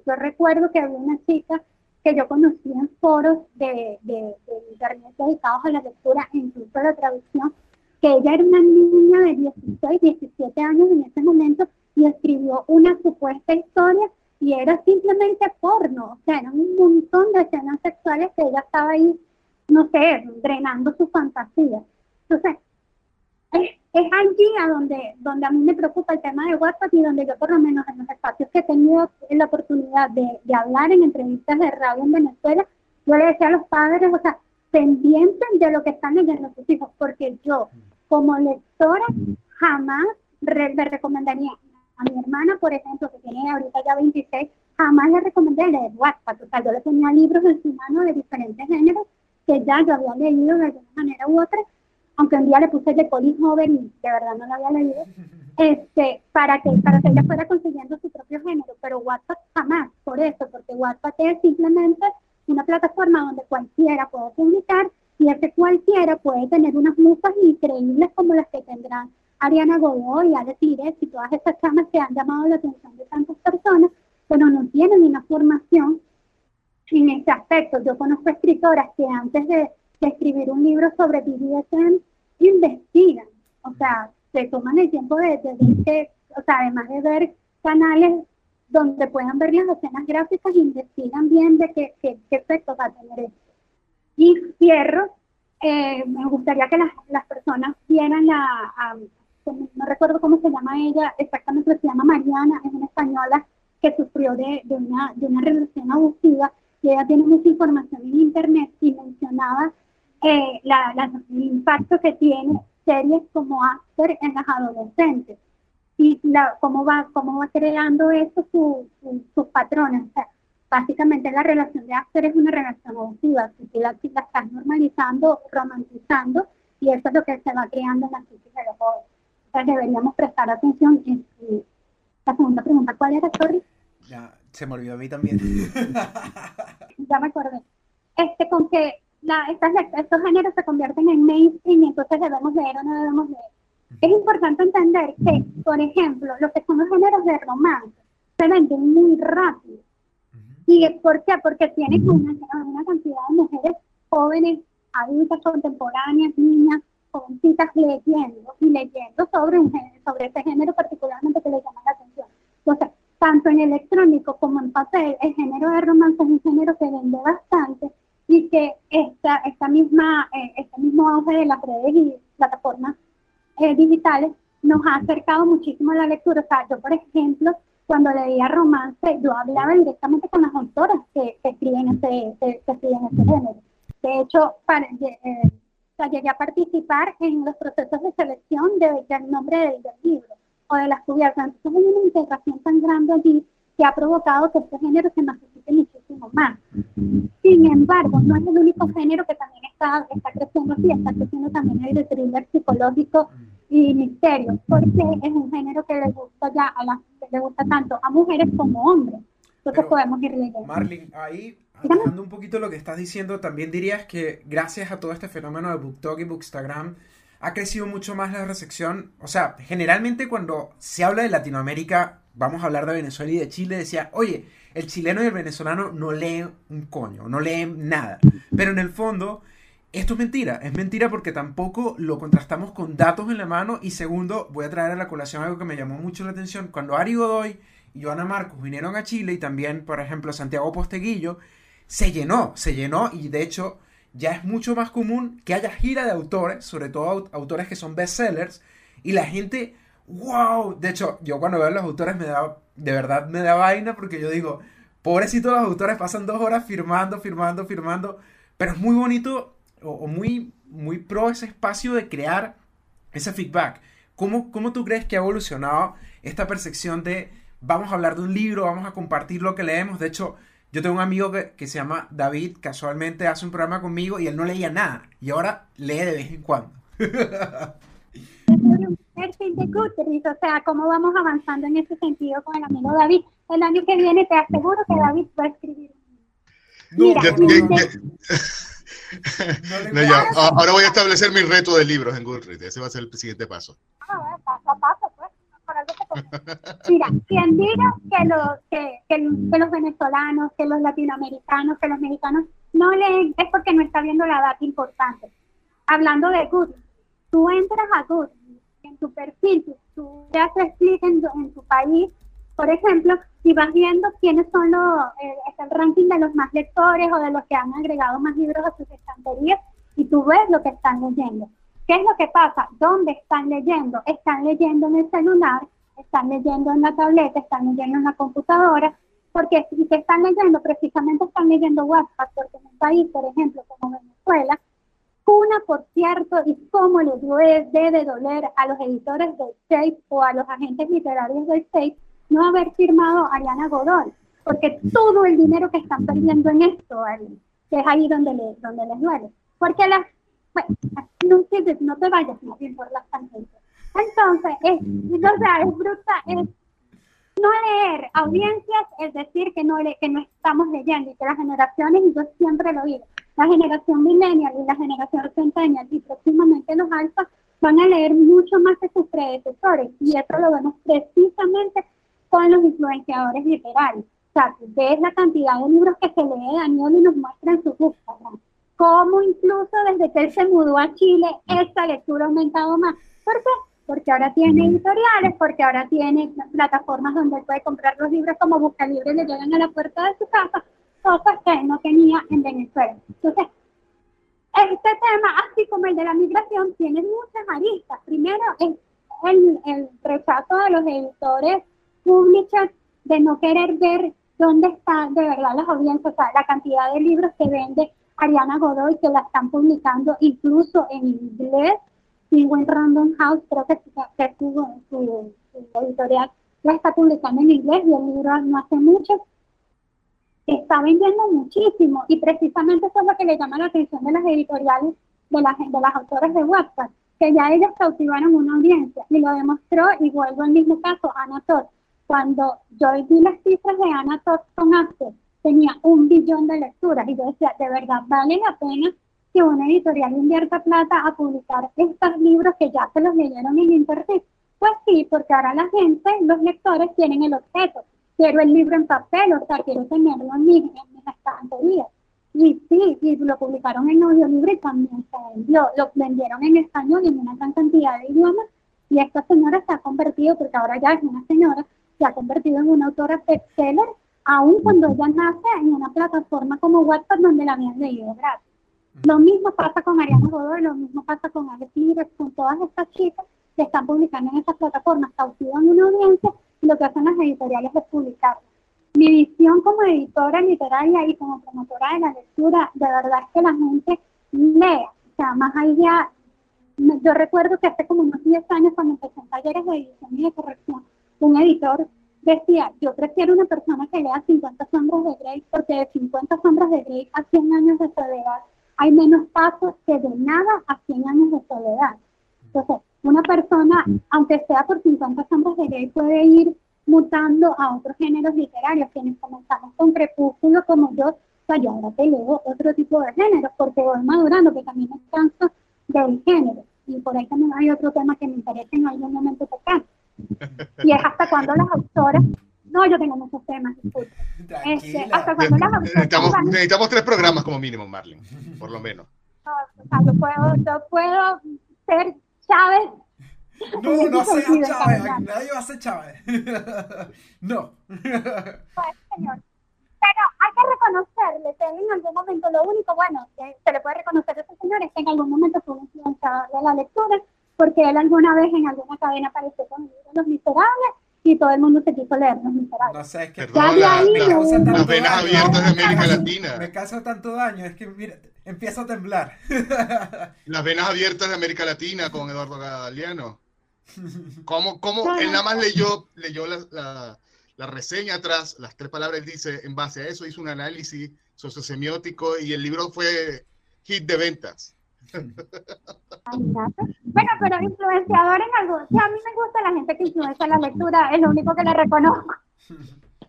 yo recuerdo que había una chica que yo conocí en foros de, de, internet dedicados a la lectura incluso a la traducción, que ella era una niña de 16, 17 años en ese momento y escribió una supuesta historia y era simplemente porno, o sea, eran un montón de escenas sexuales que ella estaba ahí, no sé, drenando su fantasía. Entonces, es, es allí a donde, donde a mí me preocupa el tema de WhatsApp y donde yo por lo menos en los espacios que he tenido la oportunidad de, de hablar en entrevistas de radio en Venezuela, yo le decía a los padres, o sea, pendientes de lo que están leyendo sus hijos, porque yo como lectora jamás le recomendaría a mi hermana, por ejemplo, que tiene ahorita ya 26, jamás le recomendé leer WhatsApp. O sea, yo le tenía libros en su mano de diferentes géneros que ya yo había leído de alguna manera u otra aunque un día le puse de Colin Hover y de verdad no lo había leído, este, para que, para que ella fuera consiguiendo su propio género, pero WhatsApp jamás, por eso, porque WhatsApp es simplemente una plataforma donde cualquiera puede publicar y ese cualquiera puede tener unas musas increíbles como las que tendrán Ariana Godoy, Ale Tires y todas esas chamas que han llamado la atención de tantas personas, pero no tienen una formación en ese aspecto. Yo conozco escritoras que antes de, escribir un libro sobre BDSM investigan, o sea, se toman el tiempo de, de, o sea, además de ver canales donde puedan ver las escenas gráficas, investigan bien de qué, qué, efectos va a tener esto. Y cierro, eh, me gustaría que las, las personas vieran la, no recuerdo cómo se llama ella, exactamente se llama Mariana, es una española que sufrió de, de, una, de una relación abusiva y ella tiene mucha información en internet y mencionaba eh, la, el impacto que tiene series como After en las adolescentes y la, cómo, va, cómo va creando eso sus patrones. O sea, básicamente la relación de After es una relación abusiva, que la, la estás normalizando, romantizando y eso es lo que se va creando en la psique de los jóvenes deberíamos prestar atención. Y, la segunda pregunta, ¿cuál era, Sorry? Ya, se me olvidó a mí también. ya me acordé. Este, con que la, estas, estos géneros se convierten en mainstream y entonces debemos leer o no debemos leer. Es importante entender que, por ejemplo, los que son los géneros de romance se venden muy rápido. ¿Y por qué? Porque tienen una, una cantidad de mujeres jóvenes, adultas, contemporáneas, niñas, jovencitas leyendo y leyendo sobre, un género, sobre ese género particularmente que les llama la atención. Entonces, tanto en electrónico como en papel, el género de romance es un género que vende bastante y que esta, esta misma, eh, este mismo auge de las redes y plataformas eh, digitales nos ha acercado muchísimo a la lectura. O sea, yo, por ejemplo, cuando leía romance, yo hablaba directamente con las autoras que, escriben, ese, que, escriben ese género. De hecho, para, eh, o sea, llegué a participar en los procesos de selección de, del nombre del, libro o de las cubiertas. Entonces hay una integración tan grande allí que ha provocado que este género se masifique muchísimo más. Sin embargo, no es el único género que también está, está creciendo así, está creciendo también el de thriller psicológico y misterio, porque es un género que le gusta ya a las que le gusta tanto a mujeres como hombres. Entonces podemos ir leyendo. Marlene, ahí Hablando un poquito lo que estás diciendo, también dirías que gracias a todo este fenómeno de BookTok y Bookstagram ha crecido mucho más la recepción. O sea, generalmente cuando se habla de Latinoamérica, vamos a hablar de Venezuela y de Chile, decía, oye, el chileno y el venezolano no leen un coño, no leen nada. Pero en el fondo, esto es mentira. Es mentira porque tampoco lo contrastamos con datos en la mano. Y segundo, voy a traer a la colación algo que me llamó mucho la atención. Cuando Ari Godoy y Joana Marcos vinieron a Chile y también, por ejemplo, Santiago Posteguillo, se llenó, se llenó y de hecho ya es mucho más común que haya gira de autores, sobre todo autores que son bestsellers, y la gente, wow, de hecho yo cuando veo a los autores me da, de verdad me da vaina porque yo digo, pobrecitos los autores pasan dos horas firmando, firmando, firmando, pero es muy bonito o, muy, muy pro ese espacio de crear ese feedback. ¿Cómo, ¿Cómo tú crees que ha evolucionado esta percepción de vamos a hablar de un libro, vamos a compartir lo que leemos? De hecho, yo tengo un amigo que, se llama David, casualmente hace un programa conmigo y él no leía nada. Y ahora lee de vez en cuando. o sea, cómo vamos avanzando en ese sentido con el amigo David. El año que viene te aseguro que David va a escribir. Mira, ahora voy a establecer mi reto de libros en Goodreads. Ese va a ser el siguiente paso. Ah, paso, pues. Mira, quien diga que los, que, que, los venezolanos, que los latinoamericanos, que los mexicanos no leen, es porque no está viendo la data importante. Hablando de Goodreads, tú entras a Goodreads, en tu perfil, tú, te haces clic en, tu país, por ejemplo, y vas viendo quiénes son los, eh, el ranking de los más lectores o de los que han agregado más libros a sus estanterías, y tú ves lo que están leyendo. ¿Qué es lo que pasa? ¿Dónde están leyendo? Están leyendo en el celular, están leyendo en la tableta, están leyendo en la computadora, porque si te están leyendo, precisamente están leyendo WhatsApp, porque en un país, por ejemplo, como Venezuela, una, por cierto, y cómo les debe doler a los editores del State o a los agentes literarios del State no haber firmado a Ariana Godoy, porque todo el dinero que están perdiendo en esto, es ahí donde, le, donde les duele. Porque las bueno, no, te vayas más bien por las tangentes. Entonces, es, o sea, es brutal, es no leer audiencias, es decir, que no, le, que no estamos leyendo y que las generaciones, y yo siempre lo digo, la generación millennial y la generación centennial y próximamente los alfas van a leer mucho más que sus predecesores y eso lo vemos precisamente con los influenciadores literarios. sea, ves la cantidad de libros que se lee Daniel y nos muestra en su Instagram. Cómo incluso desde que él se mudó a Chile, esta lectura ha aumentado más. ¿Por qué? Porque ahora tiene editoriales, porque ahora tiene plataformas donde él puede comprar los libros como Busca Libre y le llegan a la puerta de su casa, cosas que no tenía en Venezuela. Entonces, este tema, así como el de la migración, tiene muchas aristas. Primero, es el, el rechazo de los editores publishers de no querer ver dónde están de verdad las audiencias, o sea, la cantidad de libros que vende Ariana Godoy, que la están publicando incluso en inglés. Penguin Random House, creo que, que su, su, editorial la está publicando en inglés y el libro no hace mucho. Está vendiendo muchísimo y precisamente eso es lo que le llama la atención de las editoriales, de las, de las autoras de WhatsApp, que ya ellas cautivaron una audiencia y lo demostró y vuelvo al mismo caso, Ana Todd cuando yo vi las cifras de Ana con Access, tenía un billón de lecturas y yo decía, de verdad, vale la pena que una editorial invierta plata a publicar estos libros que ya se los leyeron en internet. Pues sí, porque ahora la gente, los lectores, tienen el objeto. Quiero el libro en papel, o sea, quiero tenerlo en mi, en mi estantería. Y sí, y lo publicaron en audiolibro y también se vendió. Lo vendieron en español y en una gran cantidad de idiomas. Y esta señora se ha convertido, porque ahora ya es una señora, se ha convertido en una autora bestseller, aun cuando ella nace en una plataforma como WhatsApp donde la habían leído gratis. Lo mismo pasa con Ariana Godoy, lo mismo pasa con Alex Libres, con todas estas chicas que están publicando en esas plataformas, cautivan una audiencia lo que hacen las editoriales es publicar. Mi visión como editora literaria y como promotora de la lectura, de verdad es que la gente lea, o sea, más allá, yo recuerdo que hace como unos 10 años cuando empecé en talleres de edición y de corrección, un editor decía, yo prefiero una persona que lea 50 sombras de Grey porque de 50 sombras de Grey a 100 años de soledad hay menos pasos que de nada a 100 años de soledad. Entonces, una persona, aunque sea por 50 sombras de Grey, puede ir mutando a otros géneros literarios. Quienes comenzamos con Crepúsculo como yo, o sea, yo ahora te leo otro tipo de géneros porque voy madurando, que también me canso del género. Y por ahí también hay otro tema que me interesa en algún momento tocar. Y es hasta cuando las autoras no, yo tengo muchos temas, este, hasta cuando las necesitamos, necesitamos tres programas como mínimo, Marlene, por lo menos. o sea, yo puedo, yo puedo ser Chávez. No, no seas Chávez, nadie va a ser Chávez. no. Pues, señor. Pero hay que reconocerle que en algún momento lo único bueno que se le puede reconocer a ese señor es que en algún momento fue influencia de la lectura porque él alguna vez en alguna cadena apareció con Los Miserables y todo el mundo se quiso leer Los Miserables. No sé, es que Perdón, la, la, las venas abiertas de América Latina. Me causa tanto daño, es que mira, empieza a temblar. Las venas abiertas de América Latina con Eduardo Galeano. ¿Cómo, cómo él nada más leyó, leyó la, la, la reseña atrás, las tres palabras, él dice, en base a eso hizo un análisis sociosemiótico y el libro fue hit de ventas. Bueno, pero influenciador en algo. A mí me gusta la gente que influencia la lectura, es lo único que le reconozco.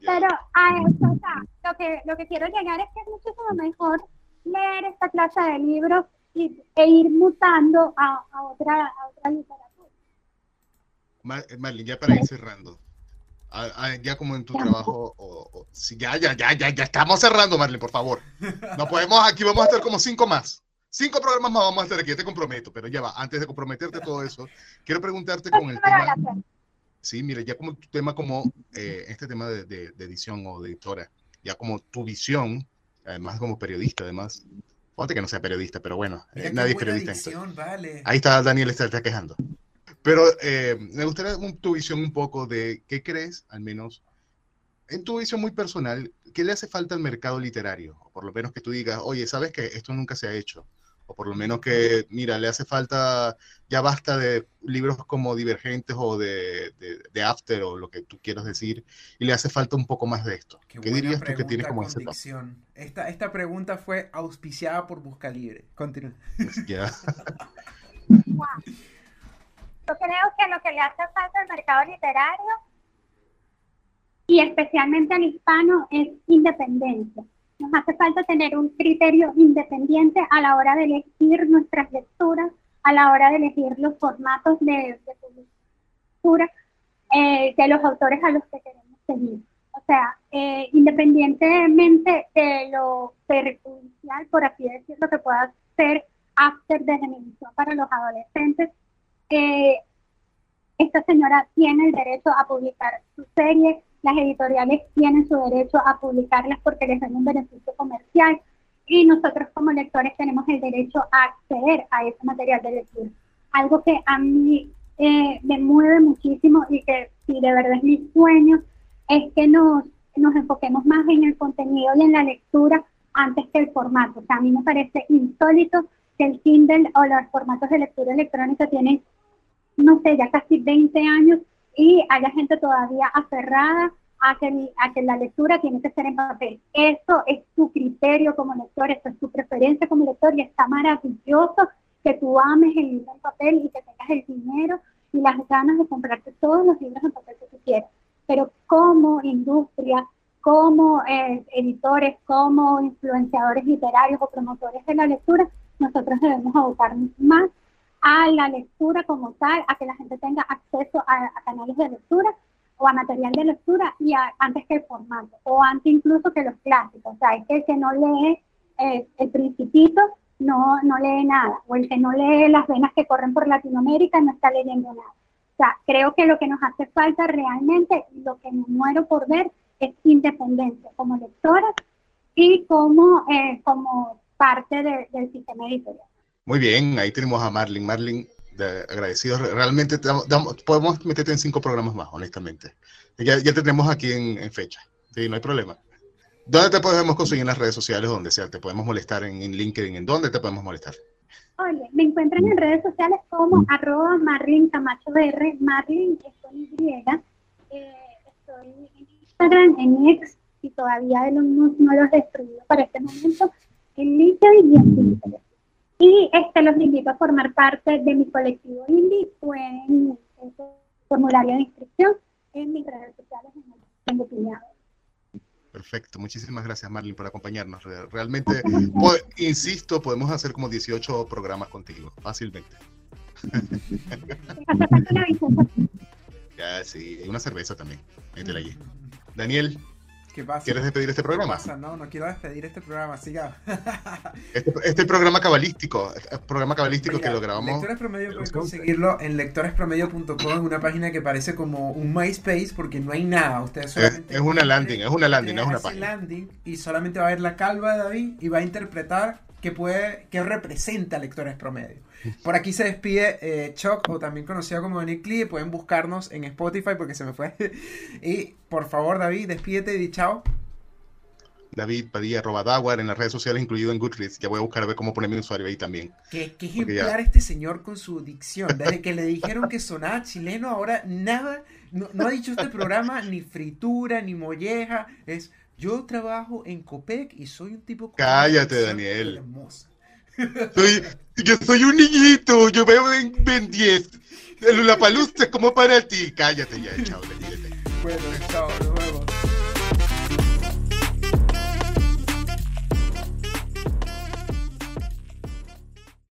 Pero a eso, o sea, lo que, lo que quiero llegar es que es muchísimo mejor leer esta clase de libros y, e ir mutando a, a, otra, a otra literatura. Marlene, ya para ir cerrando, ya como en tu trabajo, o, si ya, ya, ya, ya, ya estamos cerrando, Marlene, por favor. No podemos, aquí vamos a estar como cinco más. Cinco programas más vamos a hacer aquí, yo te comprometo, pero ya va, antes de comprometerte todo eso, quiero preguntarte con el tema. Sí, mire, ya como tu tema, como eh, este tema de, edición o de editora, ya como tu visión, además como periodista, además, Fíjate que no sea periodista, pero bueno, eh, nadie es periodista. Ahí está Daniel, está, está quejando. Pero eh, me gustaría tu visión un poco de qué crees, al menos en tu visión muy personal, qué le hace falta al mercado literario, o por lo menos que tú digas, oye, sabes que esto nunca se ha hecho, o por lo menos que, mira, le hace falta, ya basta de libros como Divergentes o de, de, After o lo que tú quieras decir, y le hace falta un poco más de esto. ¿Qué, dirías tú que tiene como ese esta, esta pregunta fue auspiciada por Busca Libre. Continúa. Ya. Yo creo que lo que le hace falta al mercado literario y especialmente al hispano es independencia nos hace falta tener un criterio independiente a la hora de elegir nuestras lecturas, a la hora de elegir los formatos de, de publicación eh, de los autores a los que queremos seguir. O sea, eh, independientemente de lo perjudicial, por así decirlo, que pueda ser after de generación para los adolescentes, eh, esta señora tiene el derecho a publicar su serie, las editoriales tienen su derecho a publicarlas porque les dan un beneficio comercial y nosotros como lectores tenemos el derecho a acceder a ese material de lectura. Algo que a mí eh, me mueve muchísimo y que si de verdad es mi sueño, es que nos, nos enfoquemos más en el contenido y en la lectura antes que el formato. O sea, a mí me parece insólito que el Kindle o los formatos de lectura electrónica tienen, no sé, ya casi 20 años y haya gente todavía aferrada a que, a que la lectura tiene que ser en papel. Eso es tu criterio como lector, eso es tu preferencia como lector y está maravilloso que tú ames el libro en papel y que tengas el dinero y las ganas de comprarte todos los libros en papel que tú quieras. Pero como industria, como eh, editores, como influenciadores literarios o promotores de la lectura, nosotros debemos abocarnos más a la lectura como tal, a que la gente tenga acceso a, canales de lectura o a material de lectura y antes que el formato, o antes incluso que los clásicos. O sea, es que el que no lee eh, El Principito no, no lee nada, o el que no lee Las venas que corren por Latinoamérica no está leyendo nada. O sea, creo que lo que nos hace falta realmente, lo que me muero por ver, es independencia como lectora y como, eh, como parte del sistema editorial. Muy bien, ahí tenemos a Marlin. Marlin, agradecido. Realmente podemos meterte en cinco programas más, honestamente. Ya, ya tenemos aquí en, fecha. Sí, no hay problema. ¿Dónde te podemos conseguir en las redes sociales? Donde sea, te podemos molestar en, LinkedIn. ¿En dónde te podemos molestar? Oye, me encuentran en redes sociales como mm. arroba Marlin Camacho BR, Marlin Y, eh, estoy en Instagram, en X, y todavía no, no los he destruido para este momento, en LinkedIn y en Twitter. Y este, los invito a formar parte de mi colectivo indie. Pueden el formulario de inscripción en mis redes sociales en el Perfecto, muchísimas gracias Marlene por acompañarnos. Realmente, insisto, podemos hacer como 18 programas contigo, fácilmente. ya, sí, una cerveza también. Métela allí. Daniel, ¿Quieres despedir este programa? No, no quiero despedir este programa, siga. este, este programa cabalístico, este programa cabalístico que lo grabamos. Lectores Promedio pueden conseguirlo en lectorespromedio.com, una página que parece como un MySpace porque no hay nada. Ustedes es, es, una landing, es una landing, no es una página. landing y solamente va a ver la calva de David y va a interpretar qué puede, qué representa Lectores Promedio. Por aquí se despide eh, Chuck, o también conocido como Nick Lee. Pueden buscarnos en Spotify porque se me fue. y por favor, David, despídete y di chao. David Padilla, arroba Dawar, en las redes sociales, incluido en Goodreads. Ya voy a buscar a ver cómo poner mi usuario ahí también. Qué, qué ejemplar este señor con su dicción. Desde que le dijeron que sonaba chileno, ahora nada, no, ha dicho este programa ni fritura, ni molleja. Es, yo trabajo en Copec y soy un tipo... Cállate, Daniel. Soy, yo soy un niñito, yo veo en Ben 10. La palusta como para ti. Cállate ya, chao, Bueno, chao, nos vemos.